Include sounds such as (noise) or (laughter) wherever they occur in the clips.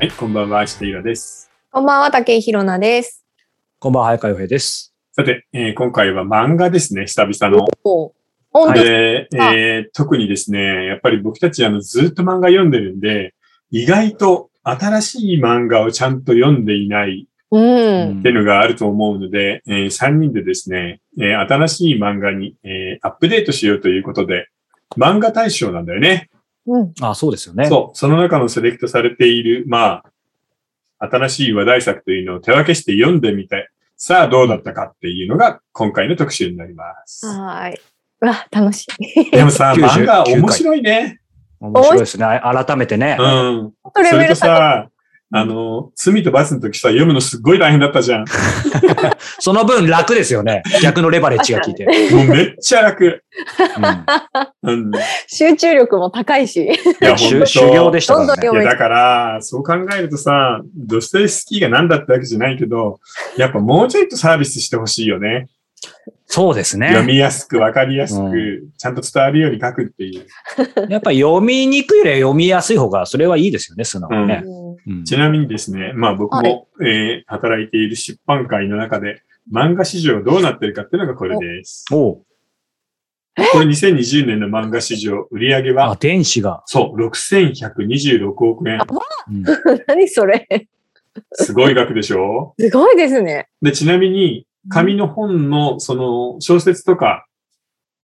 はい、こんばんは、下浦です。こんばんは、竹井ひろなです。こんばんは、早川洋平です。さて、えー今回は漫画ですね、久々の。で、えー特にですね、やっぱり僕たちあのずっと漫画読んでるんで、意外と新しい漫画をちゃんと読んでいないうん。っていうのがあると思うので、え3人でですね、えー新しい漫画に、えーアップデートしようということで、漫画大賞なんだよね。うん。あ、そうですよね。そう、その中のセレクトされている、まあ、新しい話題作というのを手分けして読んでみて、さあどうだったかっていうのが今回の特集になります。はーい。うわ、楽しい。でもさ、(laughs) 99漫画面白いね。面白いですね。あ改めてね。うん。レそれとベル高い。さ、あの、罪と罰の時さ、読むのすっごい大変だったじゃん。(laughs) その分楽ですよね。逆のレバレッジが効いて。(laughs) もうめっちゃ楽。うん集中力も高いし。や、ほんと修修行でしたからね。いや、だから、そう考えるとさ、ドストエフスキーが何だったわけじゃないけど、やっぱもうちょいとサービスしてほしいよね。そうです読ね。みやすく、わかりやすうく、ちゃんと伝わるように書くっていう。(laughs) やっぱ読みにくいよりは読みやすい方が、それはいいですよね、素直にね。うんうんちなみにですね、まあ僕も、えー働いている出版界の中で、漫画市場どうなってるかっていうのがこれです。おうこれ2020年の漫画市場売上あ、は、電子が。そう、6126億円。うん (laughs) 何それすごい額でしょ？すごいですね。で、ちなみに、紙の本の、その、小説とか、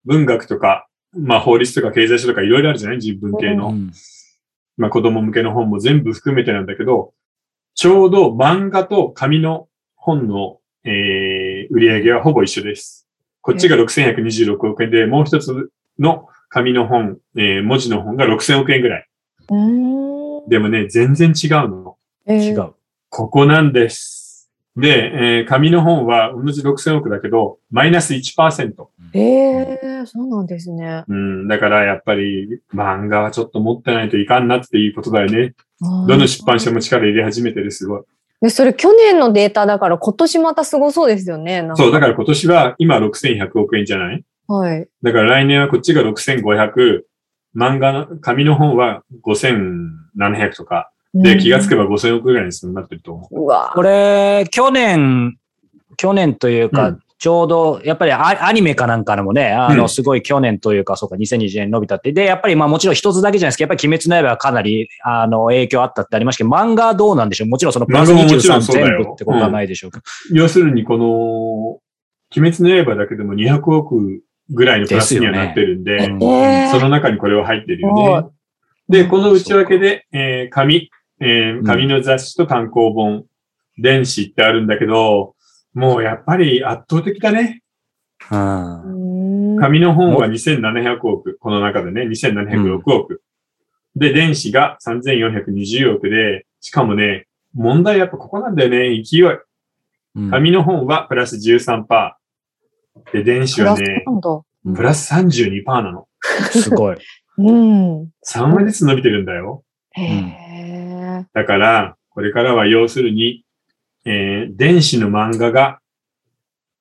文学とか、まあ法律とか経済書とかいろいろあるじゃない？自分系の。うんまあ子供向けの本も全部含めてなんだけど、ちょうど漫画と紙の本の、えー、売り上げはほぼ一緒です。こっちが6126億円で、もう一つの紙の本、えー、文字の本が6000億円ぐらい。でもね、全然違うの。えー違。う。ここなんです。で、えー紙の本は同じ6000億だけど、マイナス1%。ええー、そうなんですね。うん、だからやっぱり漫画はちょっと持ってないといかんなっていうことだよね。どどの出版社も力入れ始めてるすごい。で、それ去年のデータだから今年またすごそうですよね。そう、だから今年は今6100億円じゃない？はい。だから来年はこっちが6500、漫画の、紙の本は5700とか。で、気がつけば。ば5000億ぐらいになってると思う。うわこれ、去年、去年というか、うんちょうど、やっぱりアアニメかなんかのもね、あの、うんすごい去年というか、そうか、2020年伸びたって。で、やっぱりまあもちろん一つだけじゃないですけど、やっぱり鬼滅の刃はかなり、あの、影響あったってありましたけど、漫画はどうなんでしょう？もちろんそのプラス漫画ももちろ23んそうだよ全部ってことはないでしょうけど。要するにこの、鬼滅の刃だけでも200億ぐらいのプラスにはなってるんで、うんえーその中にこれは入ってるよはね。で、この内訳で、えー紙、えー紙の雑誌と単行本、電子ってあるんだけど、もうやっぱり圧倒的だね。うんうーん紙の本は2700億、この中でね、2706億。で、電子が3420億で、しかもね、問題やっぱここなんだよね、勢い。うん紙の本はプラス13%。で、電子はね。プラス32%なの。すごい。うん。3割ずつ伸びてるんだよ。へえ。だから、これからは要するに、えー電子の漫画が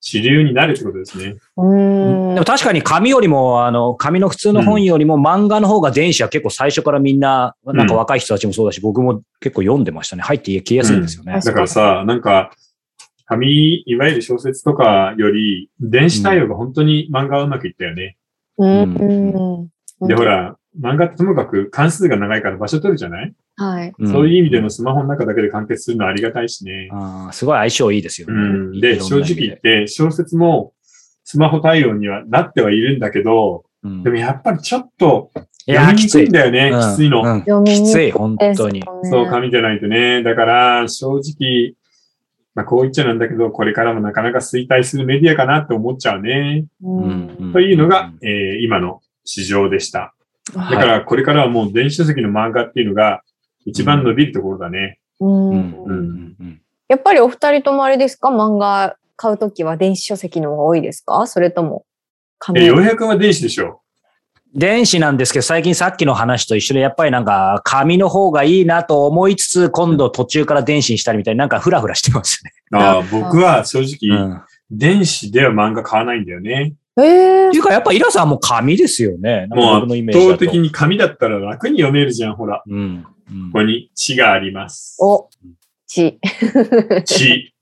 主流になるってことですね。うーんでも。確かに紙よりも、あの、紙の普通の本よりも漫画の方が電子は結構最初からみんな、なんか若い人たちもそうだし、僕も結構読んでましたね。入って消えやすいんですよね。うんだからさ、なんか、紙、いわゆる小説とかより、電子対応が本当に漫画はうまくいったよね。うん。うんで、ほ。ら、漫画ってともかく関数が長いから場所取るじゃない、はい。うんそういう意味でもスマホの中だけで完結するのはありがたいしね。あーすごい相性いいですよね。うん。いで、正直言って、小説もスマホ対応にはなってはいるんだけど、うんでもやっぱりちょっといやー、読みにきつい。くいんだよね。うんきついの。きつい、本当に。そう、紙じゃないとね。だから、正直、まあ、こう言っちゃなんだけど、これからもなかなか衰退するメディアかなって思っちゃうね。うん。というのが、えー今の市場でした。だはい。から、これからはもう電子書籍の漫画っていうのが一番伸びるところだね。ううん。ん。ううん。んうん。やっぱりお二人ともあれですか？漫画買うときは電子書籍の方が多いですか？それとも紙。え、400は電子でしょ？電子なんですけど、最近さっきの話と一緒で、やっぱりなんか、紙の方がいいなと思いつつ、今度途中から電子にしたりみたいになんかフラフラしてますああ僕は正よ直、ね。電子では漫画買わないんだよね。えっていうか、やっぱイラさんも紙ですよね。なんかもう僕のイメージだと。圧倒的に紙だったら楽に読めるじゃん、ほら。うん。うんここに地があります。お、ち。(laughs) 地。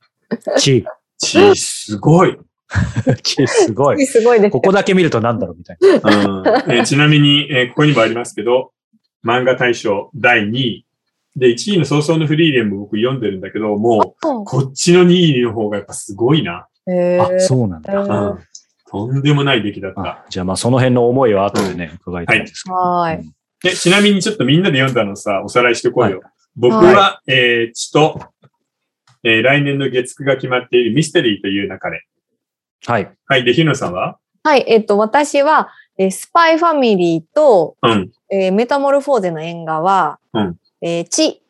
ち、地、すごい。(laughs) ち、すごい。すごいですここだけ見るとなんだろうみたいな。うんえーちなみに、えーここにもありますけど、漫画大賞第2位。で、1位の早々のフリーレンも僕読んでるんだけど、もう、こっちの2位の方がやっぱすごいな。へあ、そうなんだ。うんとんでもない出来だった。あじゃあまあその辺の思いは後でね、伺いたいんですけど。はいうんで、ちなみにちょっとみんなで読んだのさ、おさらいしてこいよ。僕は、えー、血と、えー来年の月9が決まっているミステリーという中で。はい。はい。で、ひのさんは？はい、えっと、私は、えースパイファミリーと、うん。えーメタモルフォーゼの縁側、うんえー地、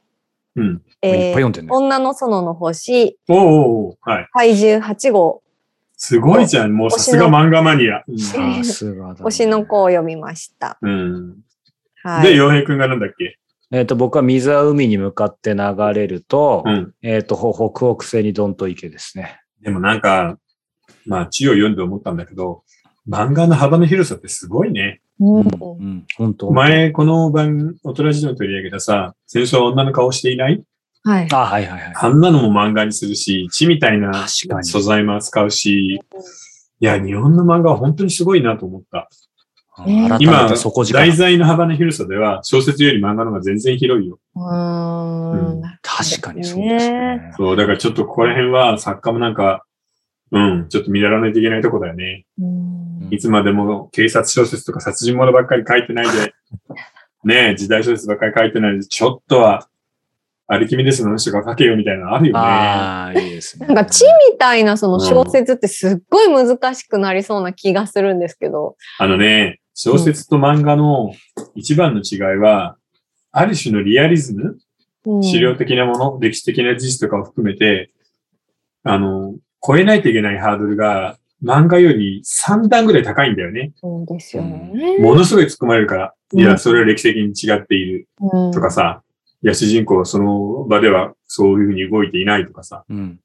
うん。いっぱいえー読んでるね。女の園の星、おーおはい。怪獣8号、すごいじゃん。もうさすが漫画マニア。さすがだね。推しの子を読みました。うん。で、はい。洋平くんがなんだっけ？えっ、と、僕は水は海に向かって流れると、うん。えっ、と、ほ北北西にどんと池ですね。でもなんか、まあ、地を読んで思ったんだけど、漫画の幅の広さってすごいね。うんうん、本当前、この番、大人事情取り上げたさ、戦争は女の顔していない？はい。あ、はいはいはい。あんなのも漫画にするし、地みたいな素材も扱うし、いや、日本の漫画は本当にすごいなと思った。今。題材の幅の広さでは、小説より漫画の方が全然広いよ。うーん。確かにそうですね。そう、だからちょっとここら辺は作家もなんか、うん、ちょっと見習わないといけないとこだよね。うんいつまでも警察小説とか殺人物ばっかり書いてないで、(laughs) ねえ、時代小説ばっかり書いてないで、ちょっとは、ありきみですの人が書けよみたいなのあるよね。ああ、いいですね。なんか地みたいなその小説ってすっごい難しくなりそうな気がするんですけど。あのね、小説と漫画の一番の違いは、ある種のリアリズム、うん資料的なもの、歴史的な事実とかを含めて、あの、超えないといけないハードルが漫画より3段ぐらい高いんだよね。そうですよね。ものすごい突っ込まれるから、いうや、んそれは歴史的に違っているうんとかさ、いや、主人公はその場ではそういうふうに動いていないとかさ。うん。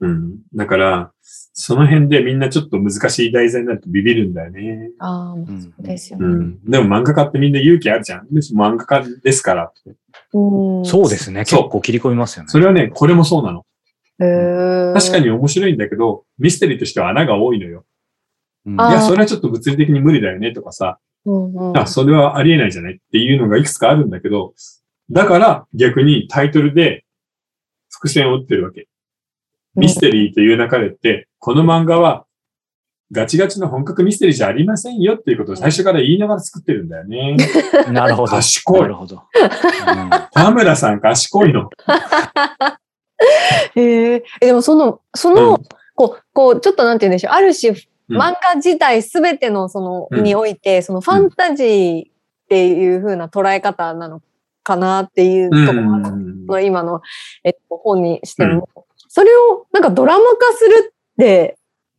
うん。だから、その辺でみんなちょっと難しい題材になるとビビるんだよね。ああ、んそうですよね。うん。でも漫画家ってみんな勇気あるじゃん。で漫画家ですからって。うんそうですね。結構切り込みますよね。それはね、これもそうなの。へー確かに面白いんだけど、ミステリーとしては穴が多いのよ。うんいや、それはちょっと物理的に無理だよねとかさ、うんうんあ、それはありえないじゃないっていうのがいくつかあるんだけど、だから逆にタイトルで伏線を打ってるわけ。ミステリーという中でって、この漫画はガチガチの本格ミステリーじゃありませんよっていうことを最初から言いながら作ってるんだよね。(laughs) なるほど。賢いなるほど。うん田村さん賢いの。(laughs) へえ。えでもその、その、うんこう、こう、ちょっとなんて言うんでしょう。ある種、うん漫画自体すべてのその、うんにおいて、そのファンタジーっていう風な捉え方なのかなっていうところもあるの、今の、えっと、本にしても、それをなんかドラマ化するって、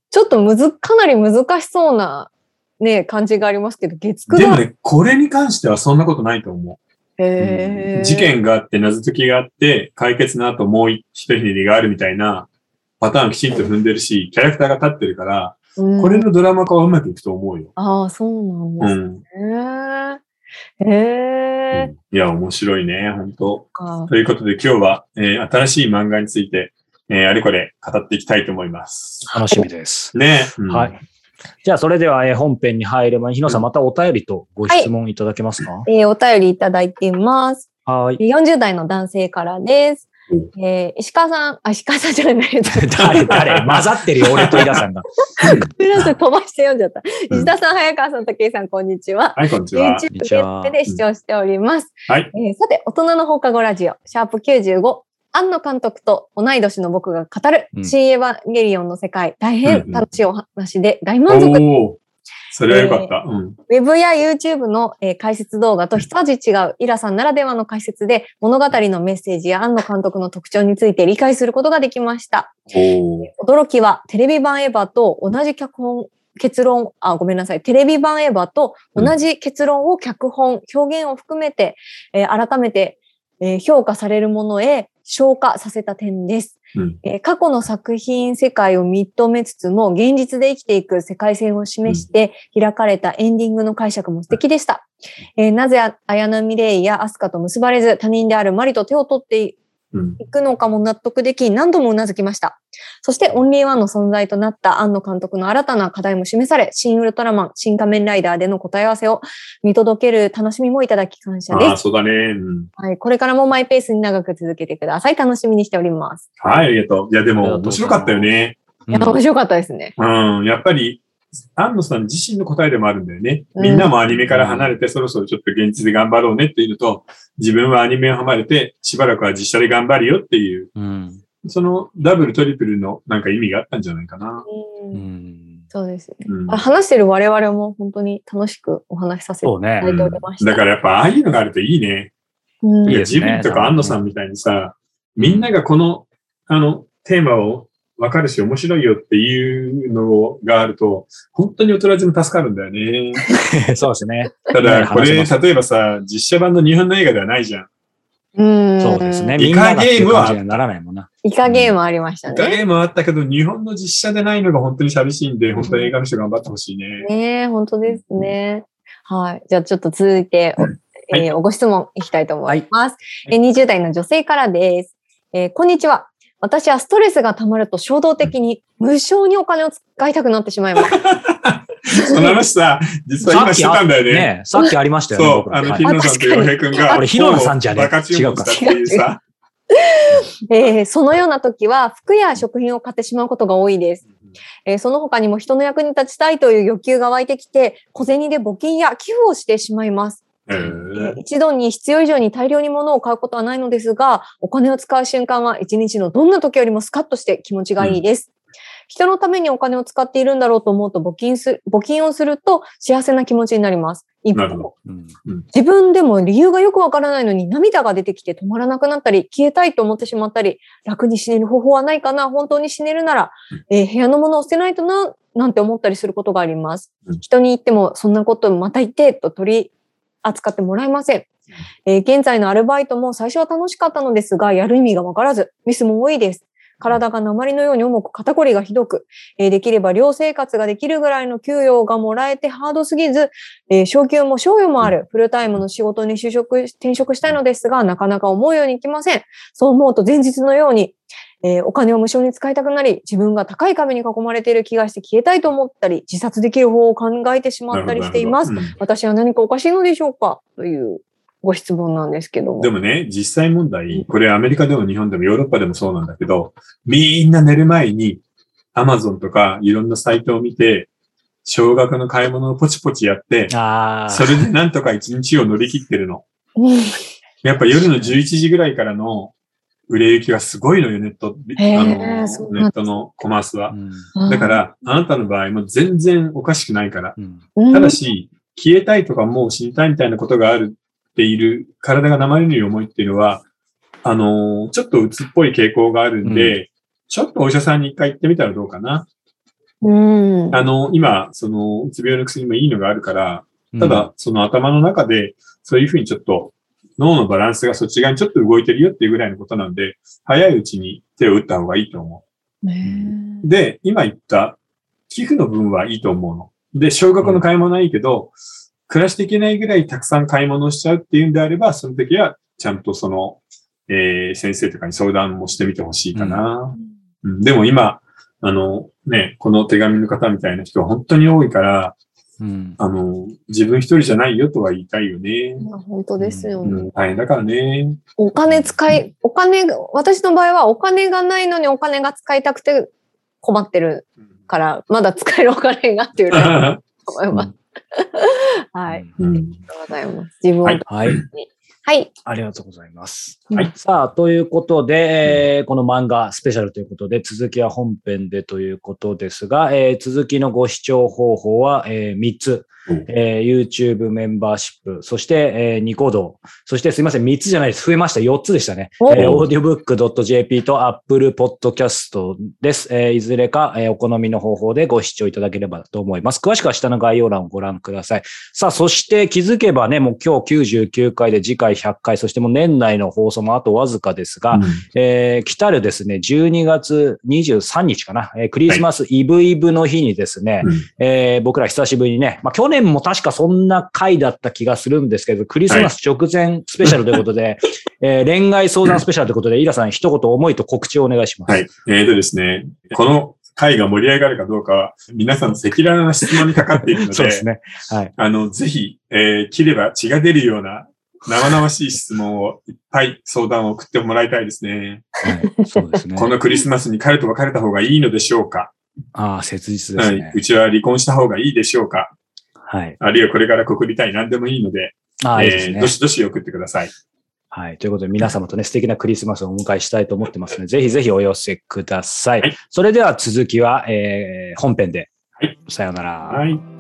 ちょっとむず、かなり難しそうなね、感じがありますけど、月9だ。でもね、これに関してはそんなことないと思う。へー事件があって、謎解きがあって、解決の後もう一ひねりがあるみたいなパターンをきちんと踏んでるし、キャラクターが立ってるから、うんこれのドラマ化はうまくいくと思うよ。ああ、そうなんでうすん。ね。へえ。うんいや、面白いね、本当かということで今日は、えー新しい漫画について、えーあれこれ語っていきたいと思います。楽しみです。ね、うんはい。じゃあ、それでは、えー本編に入る前に、日野さん、またお便りとご質問いただけますか？えーお便りいただいています。はい。40代の男性からです。えー石川さん、あ、石川さんじゃない。(laughs) 誰、誰混ざってるよ、(laughs) 俺とイラさんが。皆さん飛ばして読んじゃった。うん石田さん、早川さん、武井さん、こんにちは。はい、こんにちは。YouTube 限定で視聴しております。はい。えーさて、大人の放課後ラジオ、シャープ95。庵野監督と同い年の僕が語る、うん新エヴァンゲリオンの世界、大うん変うん楽しいお話で大お満足おーそれはよかった。うん。ウェブや YouTube の、えー解説動画と一味違うイラさんならではの解説で物語のメッセージや庵野監督の特徴について理解することができました。驚きはテレビ版エヴァと同じ脚本、結論、あ、ごめんなさい。テレビ版エヴァと同じ結論を脚本、表現を含めて、えー改めて、えー評価されるものへ消化させた点です。うん。えー過去の作品世界を認めつつも、現実で生きていく世界線を示して開かれたエンディングの解釈も素敵でした。えーなぜあ綾波レイやアスカと結ばれず、他人であるマリと手を取ってうん。いくのかも納得でき、何度もうなずきました。そして、オンリーワンの存在となった庵野監督の新たな課題も示され、新ウルトラマン、新仮面ライダーでの答え合わせを見届ける楽しみもいただき感謝ああ、です。そうだね。うんはい。これからもマイペースに長く続けてください。楽しみにしております。はい、ありがとう。いや、でも面白かったよね。いや、面白かったですね。うん。やっぱり、安野さん自身の答えでもあるんだよね。うんみんなもアニメから離れて、そろそろちょっと現実で頑張ろうねっていうのと、自分はアニメを離れて、しばらくは実写で頑張るよっていう、うん。そのダブル、トリプルのなんか意味があったんじゃないかな。うんうん。そうですね。うんあ話してる我々も本当に楽しくお話しさせていそうねただ。いておりました。だからやっぱああいうのがあるといいね。うんいいですねジブリとか安野さんみたいにさ、みんながこの、あの、テーマをわかるし面白いよっていうのがあると、本当に大人でも助かるんだよね。(laughs) そうですね。ただ、これ、例えばさ、実写版の日本の映画ではないじゃん。うんそうですね。イカゲームはならないもんな。イカゲームありましたね。イカゲームはあったけど、日本の実写でないのが本当に寂しいんで、本当に映画の人頑張ってほしいね。ねえ、本当ですね。はい。じゃあちょっと続いて、おはいえーおご質問いきたいと思います。はいえー20代の女性からです。えーこんにちは。私はストレスが溜まると衝動的に無償にお金を使いたくなってしまいます。(laughs) その話さ、実は今してたんだよね。ね (laughs) さっきありましたよね。そう、あの、僕はい日野さんと洋平くんが、あれ日野さんじゃね？バカ注文したっていうさ。(laughs) えーそのような時は服や食品を買ってしまうことが多いです。えーその他にも人の役に立ちたいという欲求が湧いてきて、小銭で募金や寄付をしてしまいます。一度に必要以上に大量に物を買うことはないのですが、お金を使う瞬間は一日のどんな時よりもスカッとして気持ちがいいです。人のためにお金を使っているんだろうと思うと募金す、募金をすると幸せな気持ちになります。一なるほ方、うん。自分でも理由がよくわからないのに涙が出てきて止まらなくなったり、消えたいと思ってしまったり、楽に死ねる方法はないかな。本当に死ねるなら、えー部屋のものを捨てないとな、なんて思ったりすることがあります。うん。人に言っても、そんなことまた言って、と取り扱ってもらえません。えー現在のアルバイトも最初は楽しかったのですが、やる意味がわからず、ミスも多いです。体が鉛のように重く、肩こりがひどく、えーできれば寮生活ができるぐらいの給与がもらえてハードすぎず、えー昇給も賞与もあるフルタイムの仕事に就職し、転職したいのですが、なかなか思うようにいきません。そう思うと前日のように、えーお金を無償に使いたくなり、自分が高い壁に囲まれている気がして消えたいと思ったり、自殺できる方法を考えてしまったりしています。なるほど私は何かおかしいのでしょうか？というご質問なんですけども。でもね、実際問題、これアメリカでも日本でもヨーロッパでもそうなんだけど、みんな寝る前に Amazon とかいろんなサイトを見て、少額の買い物をポチポチやって。それでなんとか一日を乗り切ってるの。う (laughs) んやっぱ夜の11時ぐらいからの売れ行きがすごいのよ、ネット。へーあのネットのコマースはう。んだか、ら、あなたの場合も全然おかしくないから。うんうんただし、消えたいとかもう死にたいみたいなことがあるっている、体が鉛のように重いっていうのは、あのーちょっと鬱っぽい傾向があるんで、ちょっとお医者さんに一回行ってみたらどうかな。うん。あの、今、その、うつ病の薬もいいのがあるから、ただ、その頭の中で、そういうふうにちょっと、脳のバランスがそっち側にちょっと動いてるよっていうぐらいのことなんで、早いうちに手を打った方がいいと思ねう。で、今言った、寄付の分はいいと思うの。で、少額の買い物はいいけど、暮らしていけないぐらいたくさん買い物をしちゃうっていうんであれば、その時は、ちゃんとその、えー先生とかに相談もしてみてほしいかな。うんでも今、あの、ね、この手紙の方みたいな人は本当に多いから、うん。あの、自分一人じゃないよとは言いたいよね。いや本当ですよね。うん、大変だからね。お金使い、お金が、私の場合はお金がないのにお金が使いたくて困ってるから、まだ使えるお金がっていうのは (laughs) 思います。(laughs) はい。あうんりがとうございます。自分を、ははいい。はい。ありがとうございます。はいさあ、ということで、えーこの漫画スペシャルということで、続きは本編でということですが、えー続きのご視聴方法は、え3つ。うんえー YouTube メンバーシップ、そして、えーニコ動、そしてすいません、3つじゃないです。増えました。4つでしたね。おえー、audiobook.jp と Apple Podcast です。えーいずれか、えーお好みの方法でご視聴いただければと思います。詳しくは下の概要欄をご覧ください。さあ、そして気づけばね、もう今日99回で次回回、100回、そしてもう年内の放送もあとわずかですが、うんえー来たるですね、12月23日かな、えークリスマスイブイブの日にですね、うんえー僕ら久しぶりにね、まあ去年も確かそんな回だった気がするんですけど、クリスマス直前スペシャルということで、(laughs) えー恋愛相談スペシャルということで、イラさん一言思いと告知をお願いします。はい。えーとですね、この会が盛り上がるかどうかは、皆さんの赤裸々な質問にかかっているので、(laughs) そうですね。はい。あの、ぜひ、えー切れば血が出るような生々しい質問をいっぱい相談を送ってもらいたいですね。はい、そうですね。このクリスマスに彼と別れた方がいいのでしょうか、ああ、切実ではいすね。。うちは離婚した方がいいでしょうか？はい。あるいはこれから告りたい何でもいいので、ああ、いいですねえーど。しどし送ってください。はい。ということで、皆様とね、素敵なクリスマスをお迎えしたいと思ってますので、ぜひぜひお寄せください。はいそれでは続きは、えー本編で。はいさようなら。はい。